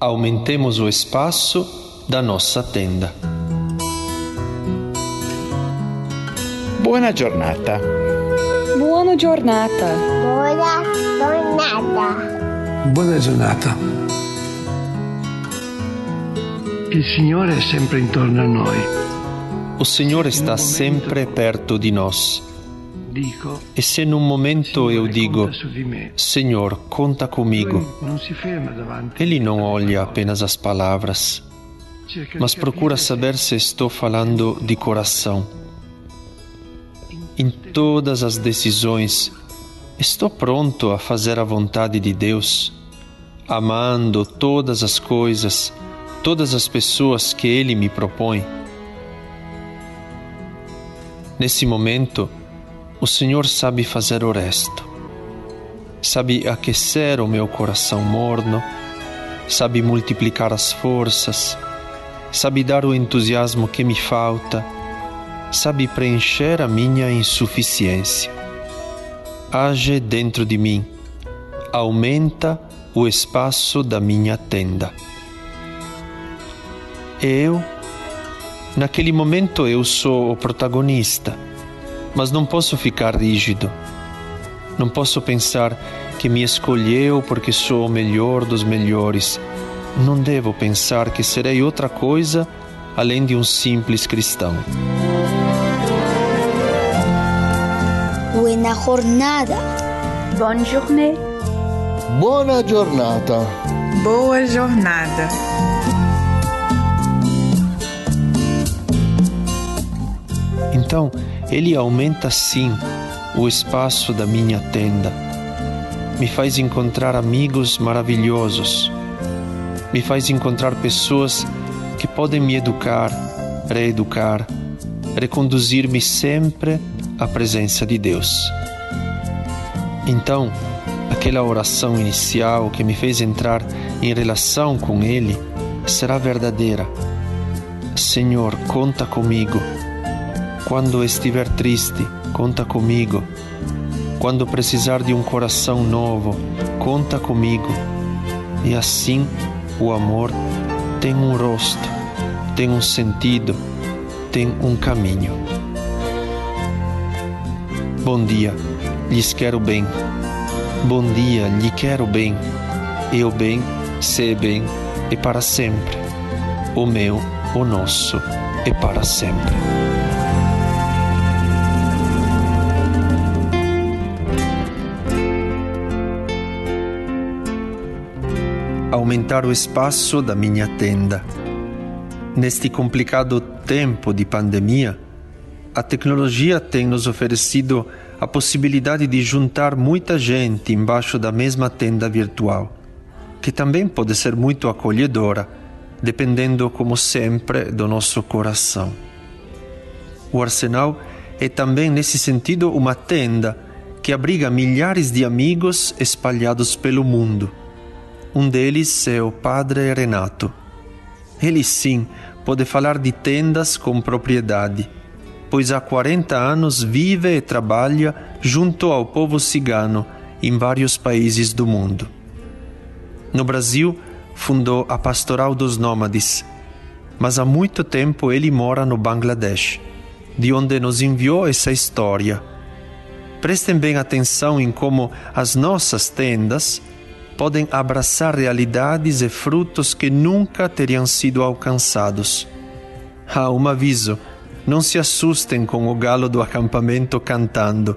Aumentemos o espaço da nossa tenda. Buona giornata. Buona giornata. Buona giornata. Buona giornata. Il Signore è sempre intorno a noi. O Signore está sempre perto di nós. Dico, E se num momento eu Signore, digo, conta su di me. Senhor, conta comigo. Ele não olha apenas as palavras, mas procura saber se estou falando de coração. Em todas as decisões, estou pronto a fazer a vontade de Deus, amando todas as coisas, todas as pessoas que Ele me propõe. Nesse momento, o Senhor sabe fazer o resto. Sabe aquecer o meu coração morno, sabe multiplicar as forças, sabe dar o entusiasmo que me falta, sabe preencher a minha insuficiência. Age dentro de mim, aumenta o espaço da minha tenda. Eu, naquele momento, eu sou o protagonista, mas não posso ficar rígido. Não posso pensar que me escolheu porque sou o melhor dos melhores. Não devo pensar que serei outra coisa além de um simples cristão. Buena jornada. Bonne journée. Buona giornata. Boa jornada. Então, ele aumenta sim o espaço da minha tenda. Me faz encontrar amigos maravilhosos. Me faz encontrar pessoas que podem me educar, reeducar, reconduzir-me sempre à presença de Deus. Então, aquela oração inicial que me fez entrar em relação com Ele será verdadeira. Senhor, conta comigo. Quando estiver triste, conta comigo. Quando precisar de um coração novo, conta comigo. E assim o amor tem um rosto, tem um sentido, tem um caminho. Bom dia, lhes quero bem. Bom dia, lhe quero bem. E o bem, se bem, é para sempre. O meu, o nosso, é para sempre. Aumentar o espaço da minha tenda. Neste complicado tempo de pandemia, a tecnologia tem nos oferecido a possibilidade de juntar muita gente embaixo da mesma tenda virtual, que também pode ser muito acolhedora, dependendo, como sempre, do nosso coração. O Arsenal é também, nesse sentido, uma tenda que abriga milhares de amigos espalhados pelo mundo. Um deles é o Padre Renato. Ele sim pode falar de tendas com propriedade, pois há 40 anos vive e trabalha junto ao povo cigano em vários países do mundo. No Brasil, fundou a Pastoral dos Nômades, mas há muito tempo ele mora no Bangladesh, de onde nos enviou essa história. Prestem bem atenção em como as nossas tendas podem abraçar realidades e frutos que nunca teriam sido alcançados. Ah, um aviso: não se assustem com o galo do acampamento cantando.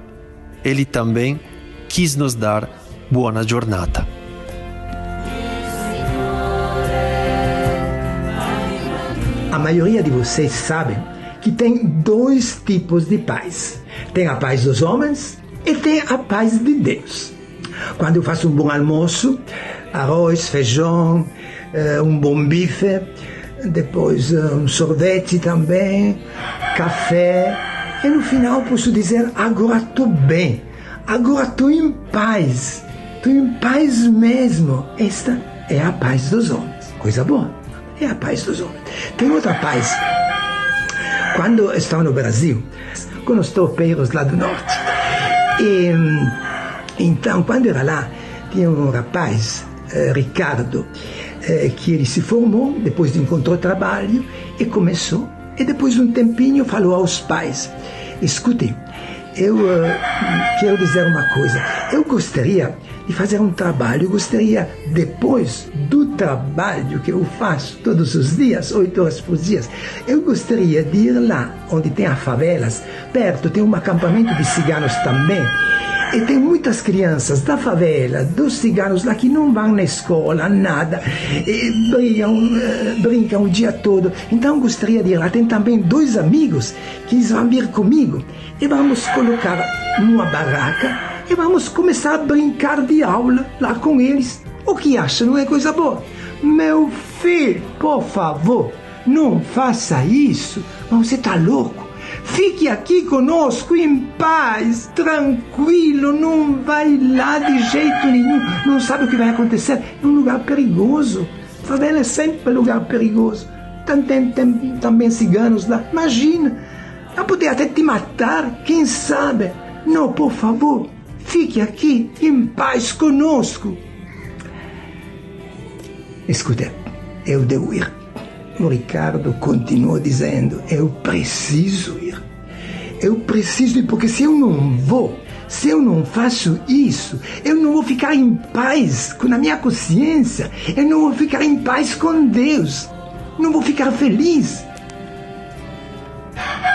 Ele também quis nos dar boa jornada. A maioria de vocês sabem que tem dois tipos de paz: tem a paz dos homens e tem a paz de Deus. Quando eu faço um bom almoço, arroz, feijão, eh, um bom bife, depois eh, um sorvete também, café, e no final posso dizer: agora estou bem, agora estou em paz, estou em paz mesmo. Esta é a paz dos homens. Coisa boa, é a paz dos homens. Tem outra paz. Quando estava no Brasil, com os tropeiros lá do norte, e então, quando era lá, tinha um rapaz, eh, Ricardo, é, que ele se formou, depois encontrou trabalho e começou. E depois de um tempinho falou aos pais: escutem, eu uh, quero dizer uma coisa. Eu gostaria de fazer um trabalho. Eu gostaria, depois do trabalho que eu faço todos os dias, oito horas por dia, eu gostaria de ir lá onde tem as favelas, perto tem um acampamento de ciganos também. E tem muitas crianças da favela, dos ciganos lá que não vão na escola, nada, e brincam, eh, brincam o dia todo. Então gostaria de ir lá. Tem também dois amigos que vão vir comigo e vamos colocar numa barraca e vamos começar a brincar de aula lá com eles. O que acha? Não é coisa boa? Meu filho, por favor, não faça isso. Mas você está louco? Fique aqui conosco em paz, tranquilo, não vai lá de jeito nenhum, não sabe o que vai acontecer. É um lugar perigoso. Favela é sempre lugar perigoso. Tem, tem, também ciganos lá. Imagina, vai poder até te matar, quem sabe. Não, por favor, fique aqui em paz conosco. Escuta, eu devo ir. O Ricardo continuou dizendo: Eu preciso ir. Eu preciso ir, porque se eu não vou, se eu não faço isso, eu não vou ficar em paz com a minha consciência, eu não vou ficar em paz com Deus, não vou ficar feliz.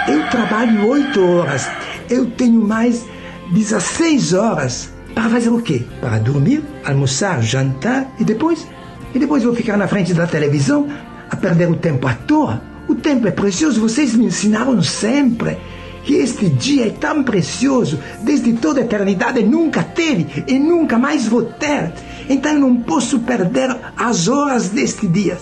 Eu trabalho oito horas, eu tenho mais 16 horas para fazer o quê? Para dormir, almoçar, jantar e depois? E depois vou ficar na frente da televisão a perder o tempo à toa. O tempo é precioso, vocês me ensinaram sempre que este dia é tão precioso, desde toda a eternidade nunca teve e nunca mais vou ter. Então não posso perder as horas deste dia.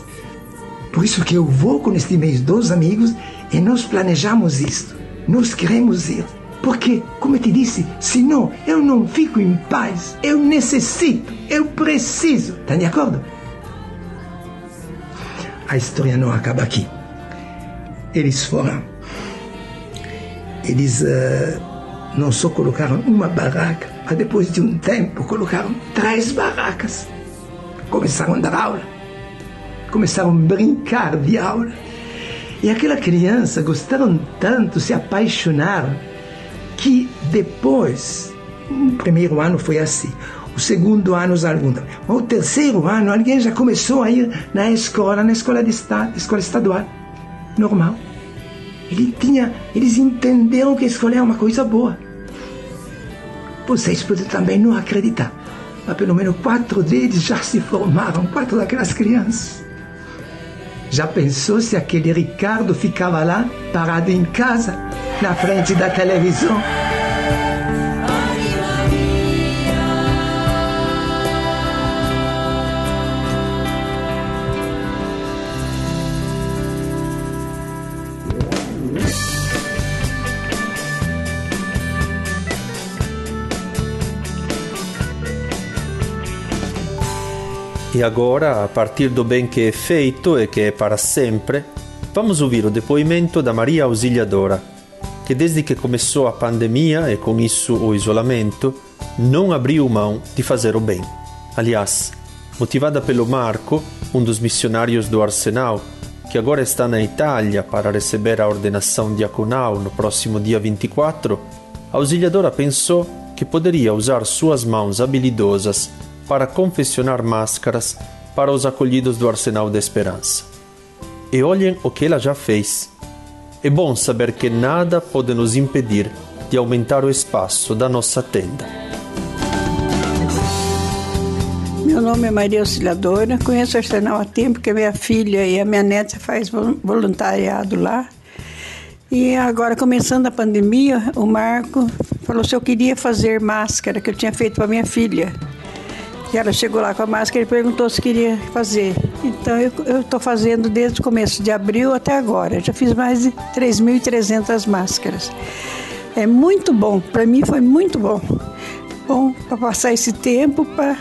Por isso que eu vou com este mês dos amigos e nós planejamos isto. Nós queremos ir. Porque, como eu te disse, senão eu não fico em paz. Eu necessito, eu preciso. Está de acordo? a história não acaba aqui. Eles foram. Eles uh, não só colocaram uma barraca, mas depois de um tempo colocaram três barracas. Começaram a dar aula. Começaram a brincar de aula. E aquela criança gostaram tanto, se apaixonaram, que depois, o primeiro ano foi assim o segundo ano os alunos. O terceiro ano, alguém já começou a ir na escola, na escola de estado, escola estadual, normal. Ele tinha, eles entenderam que a escola é uma coisa boa. Vocês podem também não acreditar, mas pelo menos quatro deles já se formaram, quatro daquelas crianças. Já pensou se aquele Ricardo ficava lá, parado em casa, na frente da televisão? E agora, a partir do bem que é feito e que é para sempre, vamos ouvir o depoimento da Maria Auxiliadora, que desde que começou a pandemia e com isso o isolamento, não abriu mão de fazer o bem. Aliás, motivada pelo Marco, um dos missionários do Arsenal, que agora está na Itália para receber a ordenação diaconal no próximo dia 24, a auxiliadora pensou que poderia usar suas mãos habilidosas para confeccionar máscaras para os acolhidos do Arsenal da Esperança. E olhem o que ela já fez. É bom saber que nada pode nos impedir de aumentar o espaço da nossa tenda. Meu nome é Maria Auxiliadora, conheço o Arsenal há tempo, porque minha filha e a minha neta faz voluntariado lá. E agora, começando a pandemia, o Marco falou se eu queria fazer máscara que eu tinha feito para minha filha. E ela chegou lá com a máscara e perguntou se queria fazer. Então eu estou fazendo desde o começo de abril até agora. Já fiz mais de 3.300 máscaras. É muito bom, para mim foi muito bom. Bom para passar esse tempo, para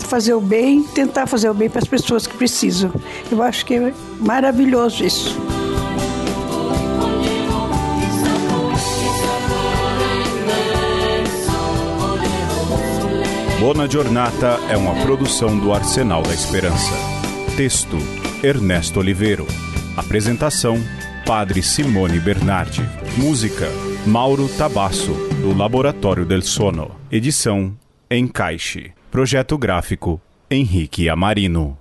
fazer o bem, tentar fazer o bem para as pessoas que precisam. Eu acho que é maravilhoso isso. Bona Giornata é uma produção do Arsenal da Esperança. Texto: Ernesto Oliveiro. Apresentação: Padre Simone Bernardi. Música: Mauro Tabasso, do Laboratório del Sono. Edição: Encaixe. Projeto gráfico: Henrique Amarino.